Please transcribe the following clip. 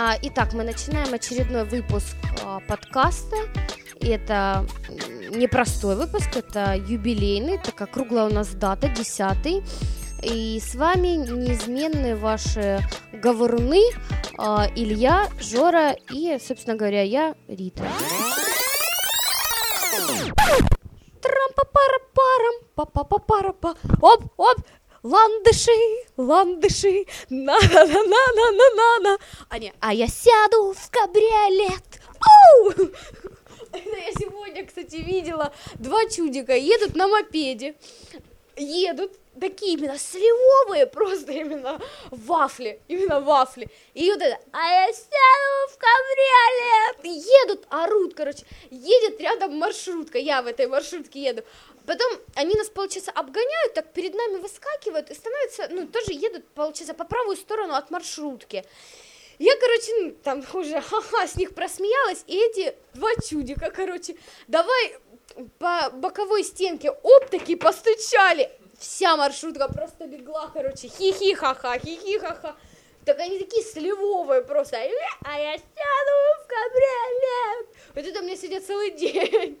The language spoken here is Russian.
А, итак, мы начинаем очередной выпуск а, подкаста. Это непростой выпуск, это юбилейный, такая круглая у нас дата, десятый. И с вами неизменные ваши говоруны а, Илья, Жора и, собственно говоря, я, Рита. Трам-па-пара-парам, па-па-па-пара-па, оп-оп, ландыши, ландыши, на-на-на-на-на-на-на. А не, а я сяду в кабриолет. Оу! Я сегодня, кстати, видела два чудика едут на мопеде, едут такие именно сливовые, просто именно вафли, именно вафли. И вот это, а я сяду. Едут, орут, короче, едет рядом маршрутка, я в этой маршрутке еду. Потом они нас, получается, обгоняют, так перед нами выскакивают и становятся, ну, тоже едут, получается, по правую сторону от маршрутки. Я, короче, ну, там уже ха-ха с них просмеялась, и эти два чудика, короче, давай по боковой стенке оп, такие постучали. Вся маршрутка просто легла, короче, хи-хи-ха-ха, хи-хи-ха-ха. Так они такие сливовые просто. А я сяду. Вот это мне сегодня целый день.